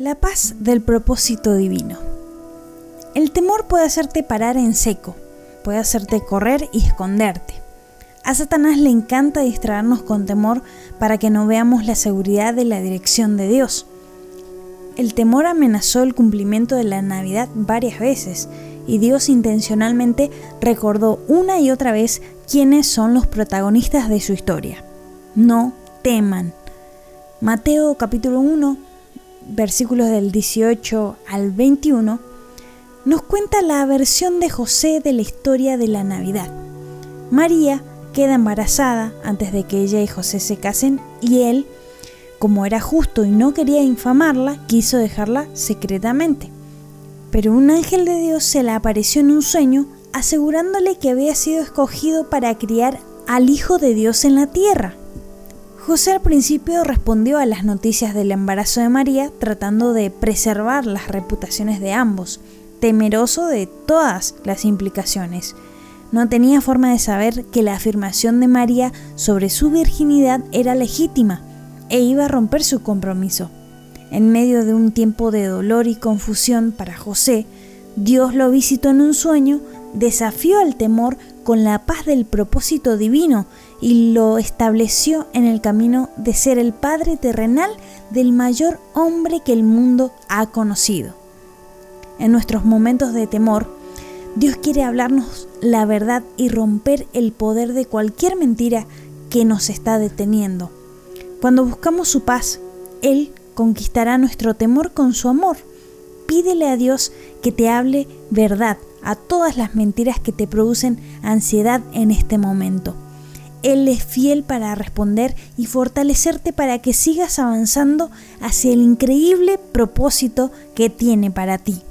La paz del propósito divino. El temor puede hacerte parar en seco, puede hacerte correr y esconderte. A Satanás le encanta distraernos con temor para que no veamos la seguridad de la dirección de Dios. El temor amenazó el cumplimiento de la Navidad varias veces y Dios intencionalmente recordó una y otra vez quiénes son los protagonistas de su historia. No teman. Mateo capítulo 1 versículos del 18 al 21, nos cuenta la versión de José de la historia de la Navidad. María queda embarazada antes de que ella y José se casen y él, como era justo y no quería infamarla, quiso dejarla secretamente. Pero un ángel de Dios se le apareció en un sueño asegurándole que había sido escogido para criar al Hijo de Dios en la tierra. José al principio respondió a las noticias del embarazo de María tratando de preservar las reputaciones de ambos, temeroso de todas las implicaciones. No tenía forma de saber que la afirmación de María sobre su virginidad era legítima e iba a romper su compromiso. En medio de un tiempo de dolor y confusión para José, Dios lo visitó en un sueño, desafió al temor con la paz del propósito divino y lo estableció en el camino de ser el Padre terrenal del mayor hombre que el mundo ha conocido. En nuestros momentos de temor, Dios quiere hablarnos la verdad y romper el poder de cualquier mentira que nos está deteniendo. Cuando buscamos su paz, Él conquistará nuestro temor con su amor. Pídele a Dios que te hable verdad a todas las mentiras que te producen ansiedad en este momento. Él es fiel para responder y fortalecerte para que sigas avanzando hacia el increíble propósito que tiene para ti.